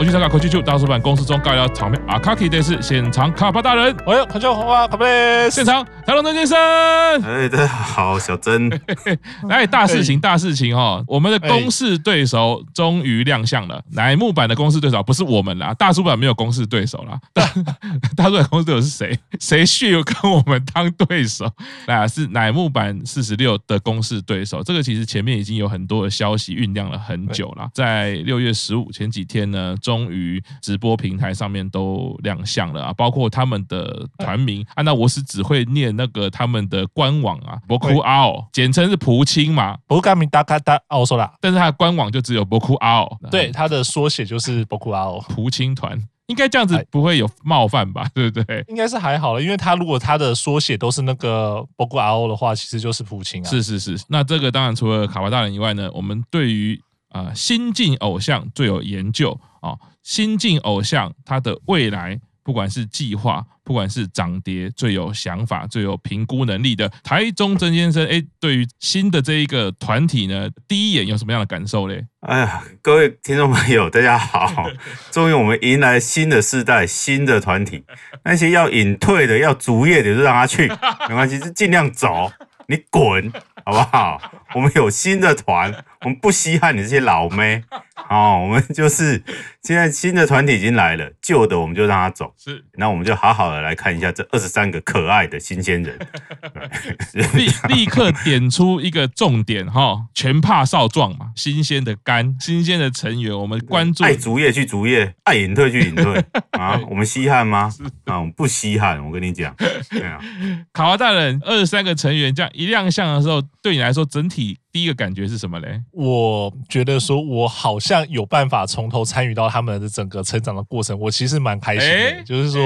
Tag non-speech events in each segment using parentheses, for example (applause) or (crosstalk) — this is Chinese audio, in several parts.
东，我去参加科技秀大叔版公司中尬聊场面，阿卡基电视现场卡巴大人，哎呦，看笑红花卡贝，现场台龙曾先生，哎，大家好，小曾，来 (laughs) 大事情，大事情哦，我们的公式对手终于亮相了，乃木坂的公式对手不是我们啦，大叔版没有公式对手啦，大 (laughs) 大叔版公式对手是谁？谁去跟我们当对手？那是乃木坂四十六的公式对手，这个其实前面已经有很多的消息酝酿了很久了，在六月十五前几天呢，终于直播平台上面都亮相了啊，包括他们的团名，啊，那我是只会念那个他们的官网啊，博库奥，简称是蒲青嘛，博卡米达卡达奥索拉，但是他的官网就只有博库奥，对，他的缩写就是博库奥，蒲青团。应该这样子不会有冒犯吧？(laughs) 对不对？应该是还好了，因为他如果他的缩写都是那个波古 RO 的话，其实就是蒲青啊。是是是，那这个当然除了卡巴大人以外呢，我们对于啊、呃、新晋偶像最有研究啊、哦，新晋偶像他的未来。不管是计划，不管是涨跌，最有想法、最有评估能力的台中曾先生，哎，对于新的这一个团体呢，第一眼有什么样的感受嘞？哎呀，各位听众朋友，大家好！(laughs) 终于我们迎来新的世代、新的团体，那些要隐退的、要逐业的，就让他去，没关系，就尽量走，你滚，好不好？我们有新的团，我们不稀罕你这些老妹。哦，我们就是现在新的团体已经来了，旧的我们就让他走。是，那我们就好好的来看一下这二十三个可爱的新鲜人。(laughs) 立立刻点出一个重点哈，全怕少壮嘛，新鲜的肝，新鲜的成员，我们关注。爱竹叶去竹叶，爱隐退去隐退 (laughs) 啊，我们稀罕吗？啊，我们不稀罕。我跟你讲，对啊，(laughs) 卡哇大人，二十三个成员这样一亮相的时候，对你来说整体。体第一个感觉是什么嘞？我觉得说，我好像有办法从头参与到他们的整个成长的过程，我其实蛮开心的。欸、就是说，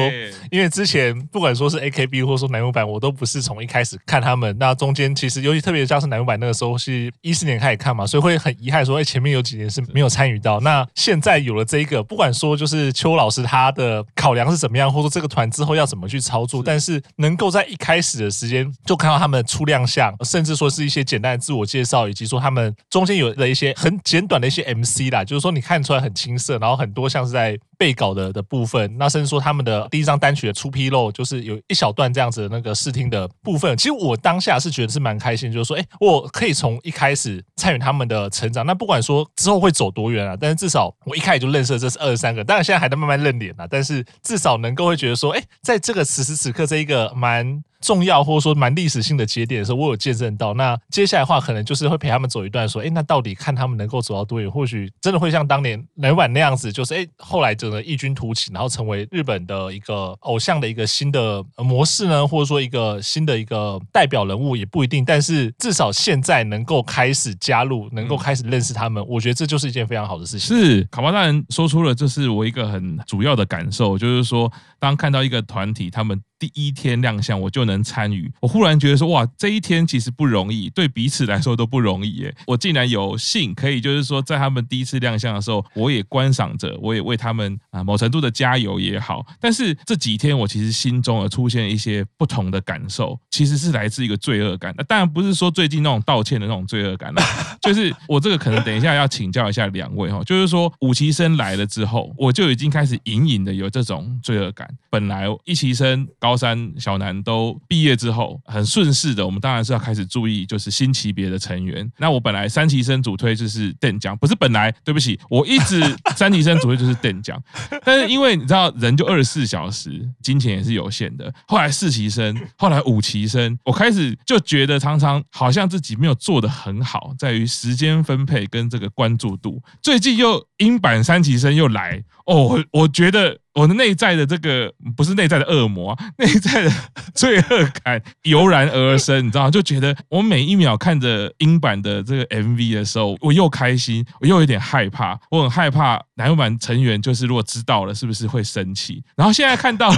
因为之前不管说是 AKB 或者说南木坂，我都不是从一开始看他们，那中间其实尤其特别像是南木坂那个时候是一四年开始看嘛，所以会很遗憾说，哎，前面有几年是没有参与到。那现在有了这一个，不管说就是邱老师他的考量是怎么样，或者说这个团之后要怎么去操作，但是能够在一开始的时间就看到他们初亮相，甚至说是一些简单的自我介绍。以及说他们中间有的一些很简短的一些 MC 啦，就是说你看出来很青涩，然后很多像是在背稿的的部分，那甚至说他们的第一张单曲的出披露，就是有一小段这样子的那个试听的部分。其实我当下是觉得是蛮开心，就是说，哎，我可以从一开始参与他们的成长。那不管说之后会走多远啊，但是至少我一开始就认识了这是二十三个，当然现在还在慢慢认脸啊，但是至少能够会觉得说，哎，在这个此时此刻这一个蛮。重要或者说蛮历史性的节点的时候，我有见证到。那接下来的话，可能就是会陪他们走一段，说，哎，那到底看他们能够走到多远？或许真的会像当年乃木坂那样子，就是哎，后来就个异军突起，然后成为日本的一个偶像的一个新的模式呢？或者说一个新的一个代表人物也不一定。但是至少现在能够开始加入，能够开始认识他们，我觉得这就是一件非常好的事情。是卡巴大人说出了，这是我一个很主要的感受，就是说，当看到一个团体他们。第一天亮相，我就能参与。我忽然觉得说，哇，这一天其实不容易，对彼此来说都不容易耶。我竟然有幸可以，就是说，在他们第一次亮相的时候，我也观赏着，我也为他们啊某程度的加油也好。但是这几天，我其实心中有出现一些不同的感受，其实是来自一个罪恶感。那当然不是说最近那种道歉的那种罪恶感了，(laughs) 就是我这个可能等一下要请教一下两位哈，就是说五其生来了之后，我就已经开始隐隐的有这种罪恶感。本来一期生高。高三小南都毕业之后，很顺势的，我们当然是要开始注意，就是新期别的成员。那我本来三期生主推就是邓江，不是本来，对不起，我一直三期生主推就是邓江。但是因为你知道，人就二十四小时，金钱也是有限的。后来四期生，后来五期生，我开始就觉得常常好像自己没有做得很好，在于时间分配跟这个关注度。最近又英版三期生又来哦，我觉得。我的内在的这个不是内在的恶魔，内在的 (laughs) 罪恶感油然而生，你知道吗？就觉得我每一秒看着英版的这个 MV 的时候，我又开心，我又有点害怕，我很害怕乃木坂成员就是如果知道了，是不是会生气？然后现在看到了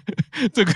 (laughs) 这个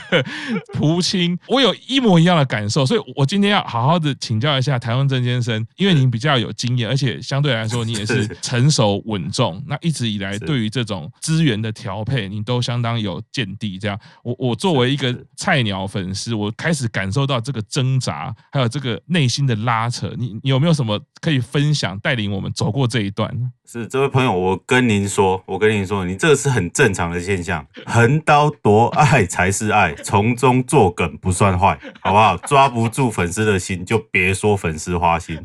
蒲青，我有一模一样的感受，所以我今天要好好的请教一下台湾郑先生，因为您比较有经验，而且相对来说你也是成熟稳重，那一直以来对于这种资源的调配，你都相当有见地。这样，我我作为一个菜鸟粉丝，我开始感受到这个挣扎，还有这个内心的拉扯。你你有没有什么可以分享，带领我们走过这一段？是这位朋友，我跟您说，我跟您说，你这个是很正常的现象，横刀夺爱才是爱，从中作梗不算坏，好不好？抓不住粉丝的心，就别说粉丝花心。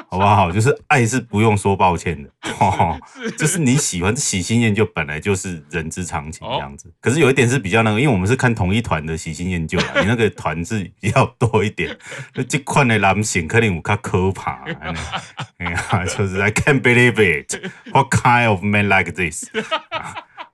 (laughs) 好不好？就是爱是不用说抱歉的，(laughs) 哦，就是你喜欢喜新厌旧，本来就是人之常情这样子。可是有一点是比较那个，因为我们是看同一团的喜新厌旧，(laughs) 你那个团是比较多一点。那这款的男性可能有较可怕，哎呀，就是 I can't believe it. What kind of man like this?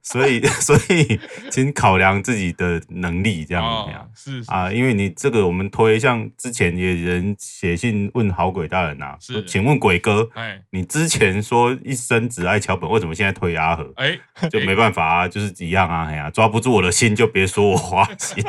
所以，(laughs) 所以，请考量自己的能力，这样子样、哦、是，是啊，因为你这个我们推，像之前也人写信问好鬼大人呐，说，请问鬼哥，哎，你之前说一生只爱桥本，为什么现在推阿和？哎，(laughs) 就没办法啊，(laughs) 就是一样啊，哎呀，抓不住我的心，就别说我花心，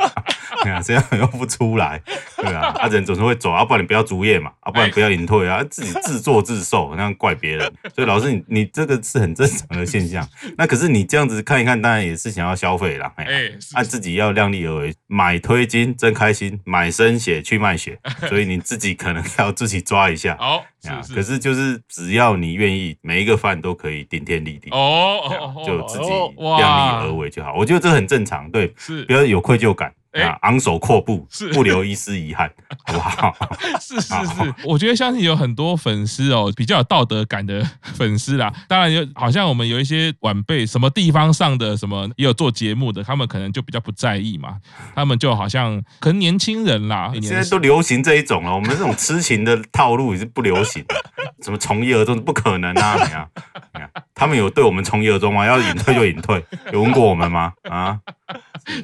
哎呀，这样又不出来，对啊，啊人总是会走，啊，不然你不要主业嘛，啊，不然不要隐退啊，自己自作自受，那样怪别人，所以老师你你这个是很正常的现象，那可是你这样子。看一看，当然也是想要消费啦。哎，按自己要量力而为，买推金真开心，买生血去卖血，(laughs) 所以你自己可能要自己抓一下。哦，可是就是只要你愿意，每一个饭都可以顶天立地。哦，就自己量力而为就好。我觉得这很正常，对，是不要有愧疚感。啊，昂首阔步，是不留一丝遗憾，好不好？是是是，我觉得相信有很多粉丝哦，比较有道德感的粉丝啦。当然有，好像我们有一些晚辈，什么地方上的什么也有做节目的，他们可能就比较不在意嘛。他们就好像可能年轻人啦，现在都流行这一种了。我们这种痴情的套路也是不流行的，(laughs) 什么从一而终不可能啊！你看，你看，他们有对我们从一而终吗？要隐退就隐退，有问过我们吗？啊？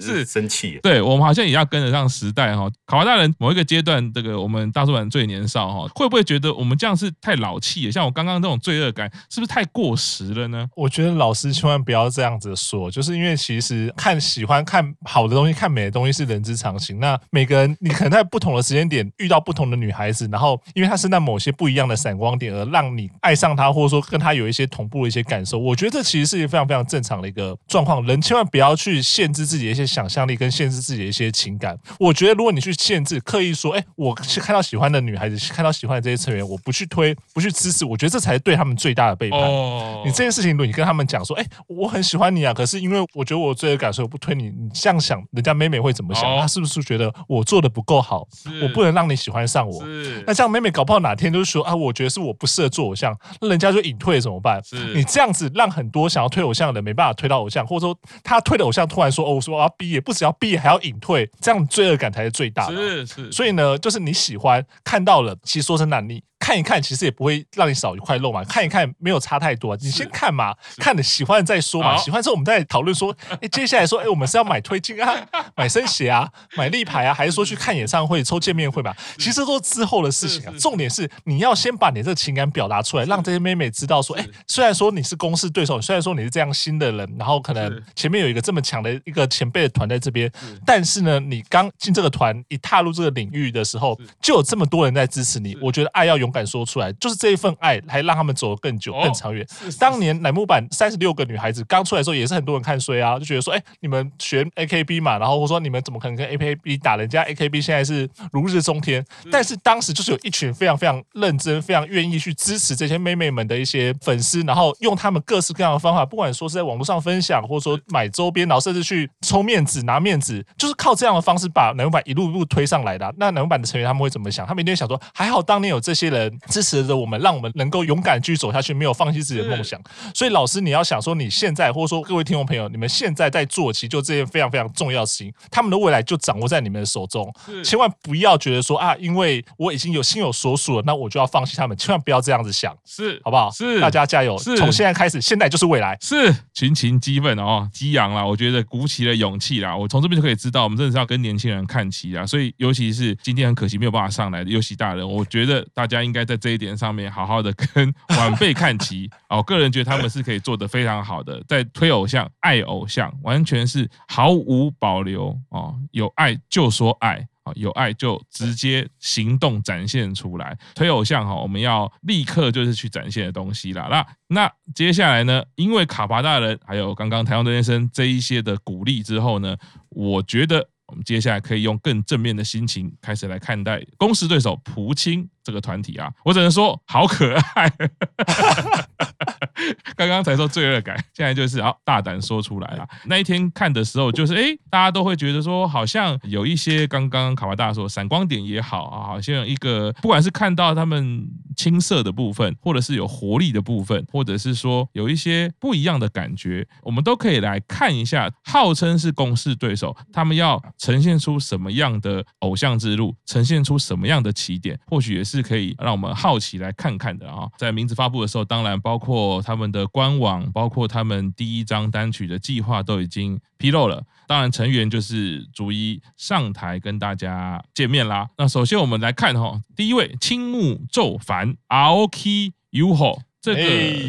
是生气，对，我们好像也要跟得上时代哈。考华大人某一个阶段，这个我们大叔版最年少哈，会不会觉得我们这样是太老气了？像我刚刚这种罪恶感，是不是太过时了呢？我觉得老师千万不要这样子说，就是因为其实看喜欢看好的东西，看美的东西是人之常情。那每个人你可能在不同的时间点遇到不同的女孩子，然后因为她身上某些不一样的闪光点，而让你爱上她，或者说跟她有一些同步的一些感受。我觉得这其实是一个非常非常正常的一个状况。人千万不要去限制自己。一些想象力跟限制自己的一些情感，我觉得如果你去限制，刻意说，哎，我是看到喜欢的女孩子，看到喜欢的这些成员，我不去推，不去支持，我觉得这才是对他们最大的背叛。哦、你这件事情，如果你跟他们讲说，哎，我很喜欢你啊，可是因为我觉得我罪恶感，所以我不推你。你这样想，人家妹妹会怎么想？她、哦、是不是觉得我做的不够好？我不能让你喜欢上我？那这样妹妹搞不好哪天就是说啊，我觉得是我不适合做偶像，那人家就隐退怎么办？你这样子让很多想要推偶像的人没办法推到偶像，或者说他推的偶像突然说，哦，我说。要毕业，不只要毕业，还要隐退，这样罪恶感才是最大的。是是，所以呢，就是你喜欢看到了，其实说真的，你。看一看，其实也不会让你少一块肉嘛。看一看，没有差太多。你先看嘛，看了喜欢再说嘛。喜欢之后，我们再讨论说，(laughs) 哎，接下来说，哎，我们是要买推进啊，(laughs) 买生鞋啊，买立牌啊，还是说去看演唱会、抽见面会嘛？其实都之后的事情啊。重点是你要先把你这个情感表达出来，让这些妹妹知道说，哎，虽然说你是公司对手，虽然说你是这样新的人，然后可能前面有一个这么强的一个前辈的团在这边，但是呢，你刚进这个团，一踏入这个领域的时候，就有这么多人在支持你。我觉得爱要勇敢说出来，就是这一份爱，还让他们走得更久、更长远。当年乃木坂三十六个女孩子刚出来的时候，也是很多人看衰啊，就觉得说，哎，你们学 AKB 嘛，然后我说你们怎么可能跟 AKB 打？人家 AKB 现在是如日中天。但是当时就是有一群非常非常认真、非常愿意去支持这些妹妹们的一些粉丝，然后用他们各式各样的方法，不管说是在网络上分享，或者说买周边，然后甚至去抽面子、拿面子，就是靠这样的方式把乃木坂一路一路推上来的。那乃木坂的成员他们会怎么想？他们一定会想说，还好当年有这些人支持着我们，让我们能够勇敢继续走下去，没有放弃自己的梦想。所以老师，你要想说，你现在或者说各位听众朋友，你们现在在做，其实就这件非常非常重要的事情，他们的未来就掌握在你们的手中。千万不要觉得说啊，因为我已经有心有所属了，那我就要放弃他们。千万不要这样子想，是好不好？是大家加油！是从现在开始，现在就是未来。是群情激愤哦，激昂了。我觉得鼓起了勇气啦。我从这边就可以知道，我们真的是要跟年轻人看齐啊。所以，尤其是今天很可惜没有办法上来的尤其大人，我觉得大家应该在这一点上面好好的跟晚辈看齐。我 (laughs) 个人觉得他们是可以做得非常好的，在推偶像、爱偶像，完全是毫无保留哦，有爱就说爱。啊，有爱就直接行动展现出来，推偶像哈，我们要立刻就是去展现的东西啦。那那接下来呢？因为卡巴大人还有刚刚台湾队先生这一些的鼓励之后呢，我觉得我们接下来可以用更正面的心情开始来看待公势对手蒲青这个团体啊。我只能说好可爱。(laughs) (laughs) 刚刚才说罪恶感，现在就是要大胆说出来了。那一天看的时候，就是哎，大家都会觉得说，好像有一些刚刚卡瓦大说闪光点也好啊，好像一个不管是看到他们青涩的部分，或者是有活力的部分，或者是说有一些不一样的感觉，我们都可以来看一下。号称是公势对手，他们要呈现出什么样的偶像之路，呈现出什么样的起点，或许也是可以让我们好奇来看看的啊。在名字发布的时候，当然包括他他们的官网，包括他们第一张单曲的计划都已经披露了。当然，成员就是逐一上台跟大家见面啦。那首先我们来看哈，第一位青木宙凡，Aoki Yuho。这个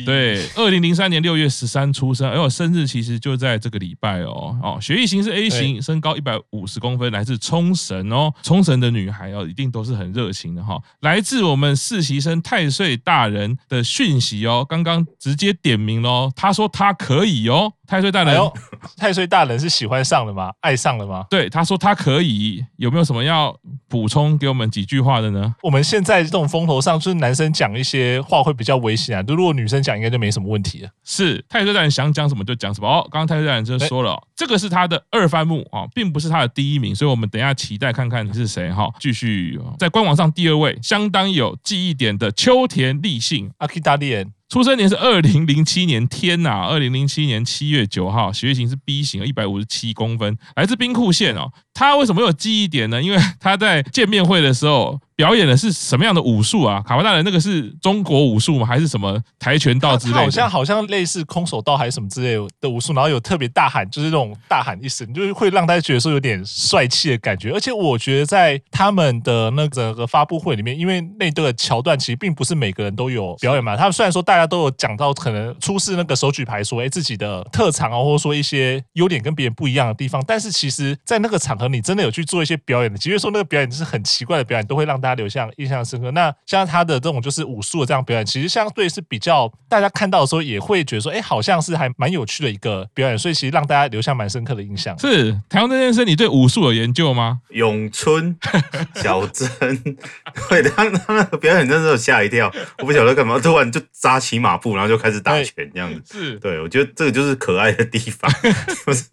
对，二零零三年六月十三出生，哎，我生日其实就在这个礼拜哦哦，血液型是 A 型，身高一百五十公分，来自冲绳哦，冲绳的女孩哦，一定都是很热情的哈。来自我们实习生太岁大人的讯息哦，刚刚直接点名喽，他说他可以哦。太岁大人，哎，太岁大人是喜欢上了吗？爱上了吗？对，他说他可以，有没有什么要补充给我们几句话的呢？我们现在这种风头上，就是男生讲一些话会比较危险啊，就如果女生讲，应该就没什么问题了。是太岁大人想讲什么就讲什么哦。刚刚太岁大人就说了，这个是他的二番目啊，并不是他的第一名，所以我们等一下期待看看你是谁哈。继续在官网上第二位，相当有记忆点的秋田立信，阿基达利人。出生年是二零零七年，天呐，二零零七年七月九号，血型是 B 型，一百五十七公分，来自兵库县哦。他为什么有记忆点呢？因为他在见面会的时候。表演的是什么样的武术啊？卡帕大人那个是中国武术吗？还是什么跆拳道之类的？好像好像类似空手道还是什么之类的武术，然后有特别大喊，就是这种大喊一声，就是会让大家觉得说有点帅气的感觉。而且我觉得在他们的那个发布会里面，因为那个桥段其实并不是每个人都有表演嘛。他们虽然说大家都有讲到可能出示那个手举牌说，哎，自己的特长啊，或者说一些优点跟别人不一样的地方，但是其实在那个场合，你真的有去做一些表演的，即便说那个表演是很奇怪的表演，都会让大家留下印象深刻。那像他的这种就是武术的这样表演，其实相对是比较大家看到的时候也会觉得说，哎，好像是还蛮有趣的一个表演，所以其实让大家留下蛮深刻的印象。是台湾这件事，你对武术有研究吗？咏春、小针，(laughs) 对，他他那个表演真的吓一跳，我不晓得干嘛，突然就扎起马步，然后就开始打拳这样子。是对，我觉得这个就是可爱的地方，(laughs) 就是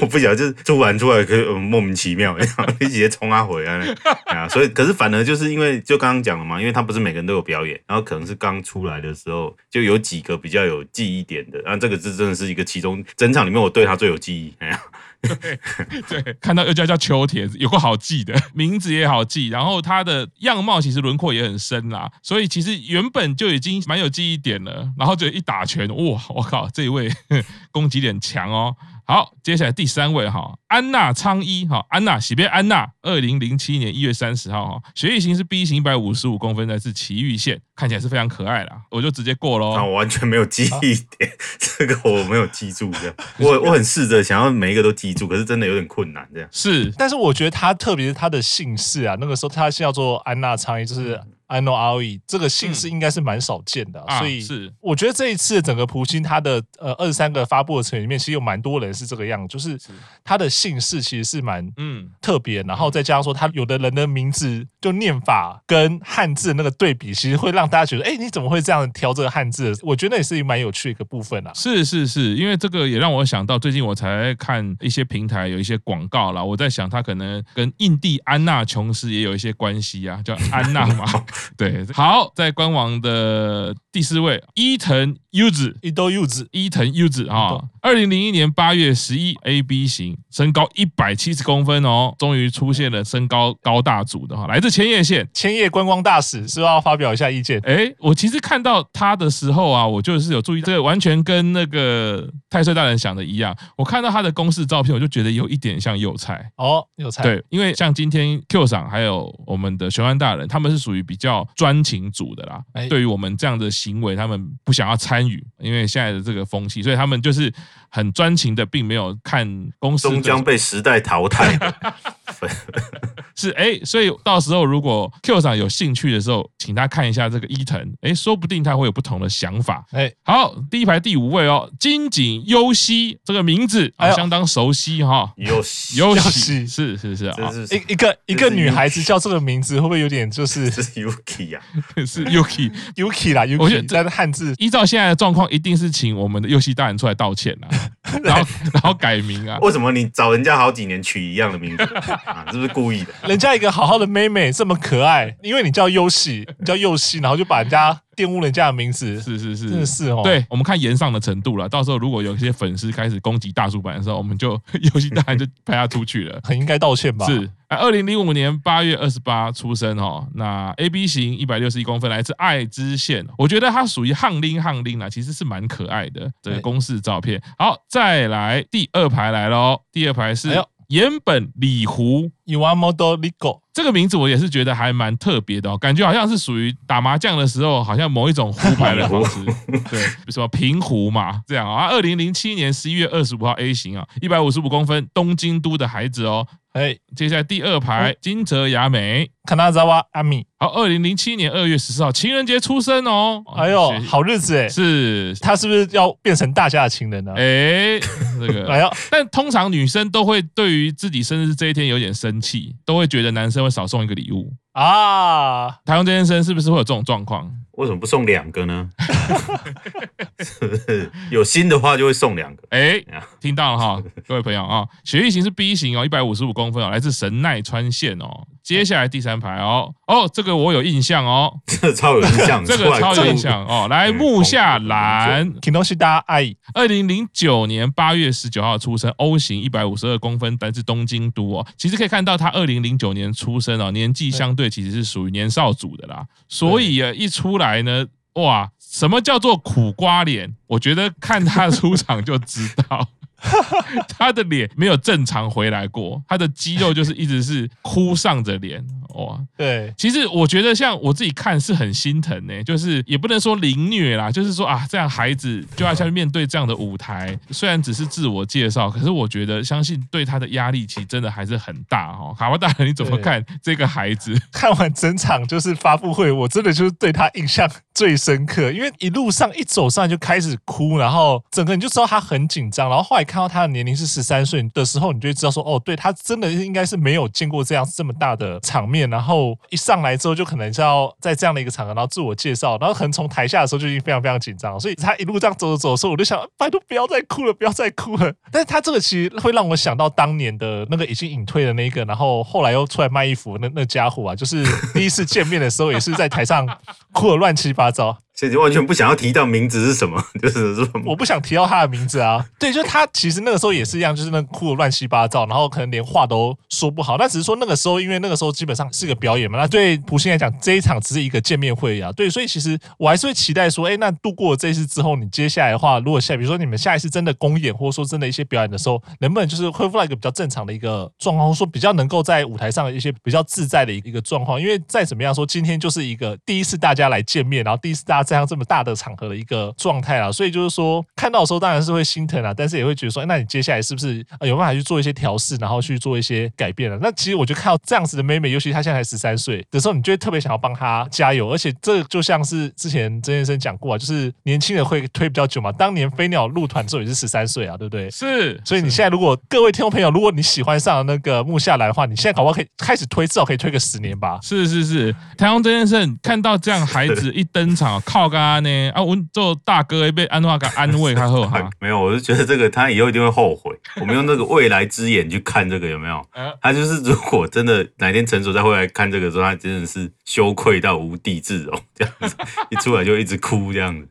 我不晓得，就是突然出来可以莫名其妙，然后你直接冲他回来 (laughs) 啊，所以可是反而就是因为。就刚刚讲了嘛，因为他不是每个人都有表演，然后可能是刚出来的时候就有几个比较有记忆点的，然后这个是真的是一个其中整场里面我对他最有记忆。哎呀，(laughs) 对，看到又叫叫秋田，有个好记的 (laughs) 名字也好记，然后他的样貌其实轮廓也很深啦，所以其实原本就已经蛮有记忆点了，然后就一打拳，哇，我靠，这一位 (laughs) 攻击点强哦。好，接下来第三位哈，安娜昌一哈，安娜喜别安娜，二零零七年一月三十号哈，血液型是 B 型，一百五十五公分，来自奇遇县，看起来是非常可爱啦，我就直接过喽。那我完全没有记忆点，(laughs) 这个我没有记住这样，(laughs) 我我很试着想要每一个都记住，可是真的有点困难这样。是，但是我觉得他特别是他的姓氏啊，那个时候他是叫做安娜昌一，就是。I know Aoi 这个姓氏应该是蛮少见的，嗯、所以是我觉得这一次整个普京他的呃二十三个发布的成员里面，其实有蛮多人是这个样，就是他的姓氏其实是蛮嗯特别，然后再加上说他有的人的名字就念法跟汉字的那个对比，其实会让大家觉得，哎，你怎么会这样挑这个汉字？我觉得也是蛮有趣的一个部分啊。是是是，因为这个也让我想到，最近我才看一些平台有一些广告啦，我在想他可能跟印第安纳琼斯也有一些关系啊，叫安娜嘛。(laughs) 对，好，在官网的第四位伊藤柚子，伊豆柚子，伊藤柚子啊，二零零一年八月十一，A B 型，身高一百七十公分哦，终于出现了身高高大组的哈，来自千叶县，千叶观光大使是不是要发表一下意见？哎，我其实看到他的时候啊，我就是有注意，这个完全跟那个太岁大人想的一样。我看到他的公式照片，我就觉得有一点像幼菜哦，幼菜。对，因为像今天 Q 赏还有我们的玄幻大人，他们是属于比较专情组的啦。对于我们这样的行为，他们不想要参与，因为现在的这个风气，所以他们就是很专情的，并没有看公司终将被时代淘汰。(laughs) 是哎，所以到时候如果 Q 赏有兴趣的时候，请他看一下这个伊藤，哎，说不定他会有不同的想法。哎，好，第一排第五位哦，金井优希这个名字啊，相当熟悉哈。优希，优希，是是是啊，一一个一个女孩子叫这个名字，会不会有点就是是 Yuki 呀？是 Yuki Yuki 啦，我觉得这汉字依照现在的状况，一定是请我们的优希大人出来道歉啦，(laughs) 然后然后改名啊？为什么你找人家好几年取一样的名字 (laughs) 啊？是不是故意的？人家一个好好的妹妹这么可爱，因为你叫优希，你叫优希，然后就把人家玷污人家的名字，是是是，真的是哦。对，我们看颜上的程度了。到时候如果有一些粉丝开始攻击大叔版的时候，我们就 (laughs) 优希大人就派他出去了，(laughs) 很应该道歉吧？是。二零零五年八月二十八出生哦，那 A B 型一百六十一公分，来自爱知县。我觉得他属于汉拎汉拎啊，其实是蛮可爱的。这个公式照片，好，再来第二排来喽，第二排是。岩本理狐，Iwamoto Riko，这个名字我也是觉得还蛮特别的哦，感觉好像是属于打麻将的时候，好像某一种胡牌的方式，(laughs) 对，什么平胡嘛，这样啊。二零零七年十一月二十五号 A 型啊，一百五十五公分，东京都的孩子哦。哎，接下来第二排金泽雅美，卡纳扎瓦阿米。好，二零零七年二月十四号情人节出生哦。哎呦，好日子哎，是他是不是要变成大家的情人呢？哎，这个，(laughs) 哎呦，但通常女生都会对于自己生日这一天有点生气，都会觉得男生会少送一个礼物啊。台湾这先生是不是会有这种状况？为什么不送两个呢？(laughs) 是不是有心的话就会送两个？哎，听到了哈，各位朋友啊，血液型是 B 型哦，一百五十五公分哦，来自神奈川县哦。接下来第三排哦，哦，这个我有印象哦，这个超有印象，(laughs) 这个超有印象哦。来，木下蓝，Kinoshita Ai，二零零九年八月十九号出生，O 型，一百五十二公分，来自东京都哦。其实可以看到他二零零九年出生哦，年纪相对其实是属于年少组的啦。所以啊，一出来呢，哇，什么叫做苦瓜脸？我觉得看他出场就知道。(laughs) 他的脸没有正常回来过，他的肌肉就是一直是哭丧着脸，哇，对，其实我觉得像我自己看是很心疼呢，就是也不能说凌虐啦，就是说啊，这样孩子就要下去面对这样的舞台，虽然只是自我介绍，可是我觉得相信对他的压力其实真的还是很大哦。卡巴大人你怎么看这个孩子？看完整场就是发布会，我真的就是对他印象最深刻，因为一路上一走上来就开始哭，然后整个人就知道他很紧张，然后后来看到他的年龄是十三岁的时候，你就会知道说，哦，对他真的应该是没有见过这样这么大的场面，然后一上来之后就可能是要在这样的一个场合，然后自我介绍，然后可能从台下的时候就已经非常非常紧张，所以他一路这样走着走的时候，我就想，拜托不要再哭了，不要再哭了。但是他这个其实会让我想到当年的那个已经隐退的那一个，然后后来又出来卖衣服那那家伙啊，就是第一次见面的时候也是在台上 (laughs) 哭的乱七八糟。所以就完全不想要提到名字是什么，(laughs) 就是说我不想提到他的名字啊。对，就他其实那个时候也是一样，就是那哭的乱七八糟，然后可能连话都说不好。那只是说那个时候，因为那个时候基本上是个表演嘛。那对卜心来讲，这一场只是一个见面会啊。对，所以其实我还是会期待说，哎，那度过这一次之后，你接下来的话，如果下比如说你们下一次真的公演，或者说真的一些表演的时候，能不能就是恢复到一个比较正常的一个状况，或者说比较能够在舞台上的一些比较自在的一个状况？因为再怎么样说，今天就是一个第一次大家来见面，然后第一次大家这样这么大的场。合的一个状态啊，所以就是说看到的时候当然是会心疼啊，但是也会觉得说，那你接下来是不是有办法去做一些调试，然后去做一些改变了？那其实我就看到这样子的妹妹，尤其她现在才十三岁的时候，你就会特别想要帮她加油。而且这就像是之前曾先生讲过啊，就是年轻人会推比较久嘛。当年飞鸟入团的时候也是十三岁啊，对不对？是。所以你现在如果各位听众朋友，如果你喜欢上那个木下来的话，你现在搞不好可以开始推，至少可以推个十年吧。是是是，台湾曾先生看到这样孩子一登场，靠 (laughs) 干呢啊，我做大。大哥被安诺给安慰，他后哈 (laughs) 没有，我就觉得这个他以后一定会后悔。我们用那个未来之眼去看这个有没有？(laughs) 他就是如果真的哪天成熟再回来看这个时候，他真的是羞愧到无地自容，这样子一出来就一直哭这样子。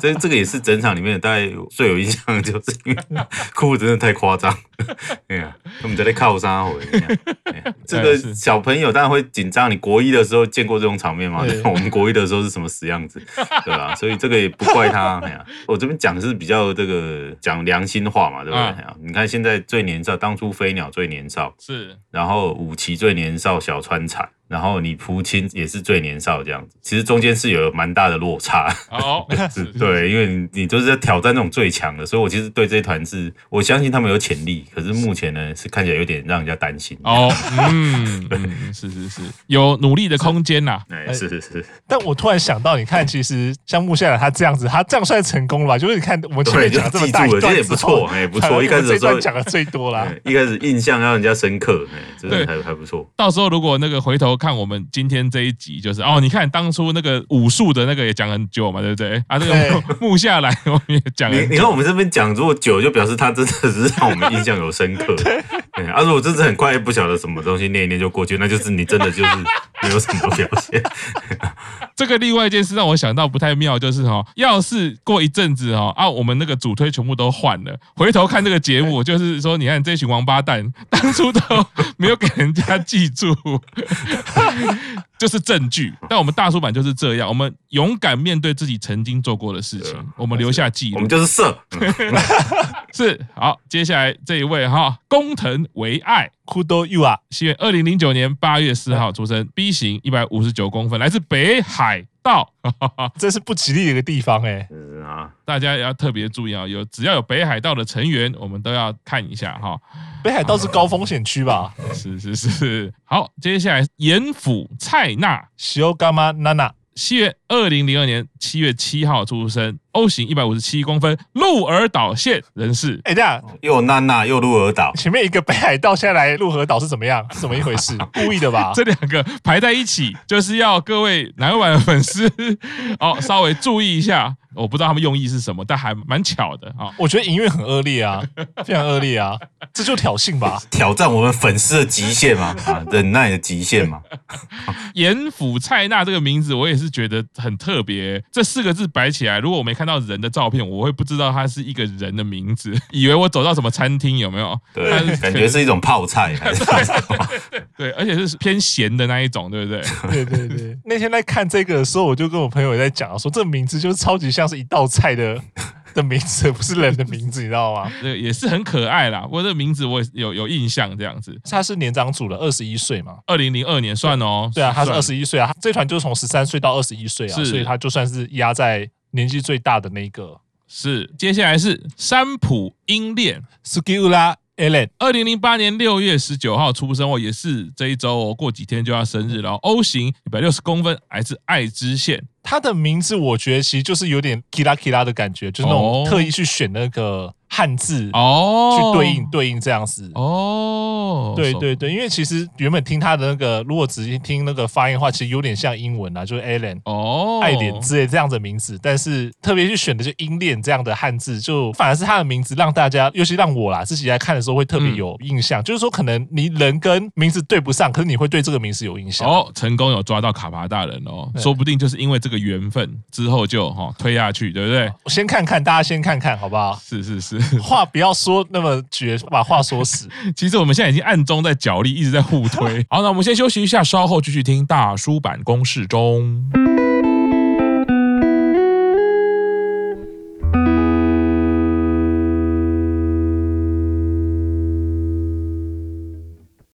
这这个也是整场里面大概最有印象，就是因为哭真的太夸张。(laughs) 哎呀，我们在那靠山回。(laughs) 这个小朋友当然会紧张。你国一的时候见过这种场面吗？(laughs) 我们国一的时候是什么死样子，对吧？所以这个也不怪他。哎呀，我这边讲的是比较这个讲良心话嘛，对不对？你看现在最年少，当初飞鸟最年少是，然后五奇最年少小川彩。然后你父亲也是最年少这样子，其实中间是有蛮大的落差。哦，(laughs) 是，对，因为你你都是在挑战那种最强的，所以我其实对这一团是，我相信他们有潜力，可是目前呢是看起来有点让人家担心。哦，嗯，嗯，是是是，有努力的空间呐。哎，是是是。但我突然想到，你看，其实像木下来他这样子，他这样算成功了吧？就是你看我们前面讲这么大一段，其实也不错，哎，不错。一开始的时候讲的最多啦，一开始印象让人家深刻，哎，真的还还不错。到时候如果那个回头看我们今天。天这一集就是哦，你看当初那个武术的那个也讲很久嘛，对不对？啊，这个 (laughs) 木下来我们也讲。你你看我们这边讲如果久，就表示他真的是让我们印象有深刻。(laughs) 对，啊，如果真的很快不晓得什么东西，念一念就过去，那就是你真的就是没有什么表现。这个另外一件事让我想到不太妙，就是哈，要是过一阵子哈啊，我们那个主推全部都换了，回头看这个节目，就是说你看这群王八蛋当初都没有给人家记住。就是证据，但我们大叔版就是这样，我们勇敢面对自己曾经做过的事情，我们留下记录。我们就是色，(laughs) 是好。接下来这一位哈，工藤唯爱。Kudo Ua，西元二零零九年八月四号出生，B 型，一百五十九公分，来自北海道，(laughs) 这是不吉利的一个地方哎。是啊，大家要特别注意啊，有只要有北海道的成员，我们都要看一下哈。北海道是高风险区吧？是是是。好，接下来岩府菜奈，Shiogama Nana。西元二零零二年七月七号出生，O 型，一百五十七公分，鹿儿岛县人士。哎，这样又娜娜又鹿儿岛，前面一个北海道，现在来鹿儿岛是怎么样？是怎么一回事？(laughs) 故意的吧？这两个排在一起，就是要各位南湾的粉丝哦，稍微注意一下。我不知道他们用意是什么，但还蛮巧的啊！我觉得营运很恶劣啊，非常恶劣啊，这就挑衅吧，(laughs) 挑战我们粉丝的极限嘛，啊，忍耐的极限嘛。(laughs) 严府蔡娜这个名字，我也是觉得很特别。这四个字摆起来，如果我没看到人的照片，我会不知道它是一个人的名字，以为我走到什么餐厅有没有？对，感觉是一种泡菜还是什么？(laughs) 对，而且是偏咸的那一种，对不对？对对对。那天在看这个的时候，我就跟我朋友也在讲说，这个名字就是超级像。是一道菜的的名字，不是人的名字，你知道吗？对，也是很可爱啦。不过这个名字我有有印象，这样子。他是年长组的，二十一岁嘛，二零零二年算哦。对啊，他是二十一岁啊。这团就是从十三岁到二十一岁啊，所以他就算是压在年纪最大的那个。是，接下来是山浦英恋，Sugiura Ellen，二零零八年六月十九号出生哦，也是这一周哦，过几天就要生日了。O 型，一百六十公分，来自爱知县。他的名字我觉得其实就是有点 kira kira 的感觉，就是那种特意去选那个。汉字哦，去对应对应这样子。哦，对对对，因为其实原本听他的那个，如果仔细听那个发音的话，其实有点像英文啊，就是 Allen 哦，爱莲之类这样的名字，但是特别去选的就英恋这样的汉字，就反而是他的名字让大家，尤其让我啦自己来看的时候会特别有印象，就是说可能你人跟名字对不上，可是你会对这个名字有印象哦。成功有抓到卡帕大人哦，说不定就是因为这个缘分之后就哈推下去，对不对？我先看看，大家先看看好不好？是是是。话不要说那么绝，把话说死。(laughs) 其实我们现在已经暗中在角力，一直在互推。(laughs) 好，那我们先休息一下，稍后继续听大叔版公式中。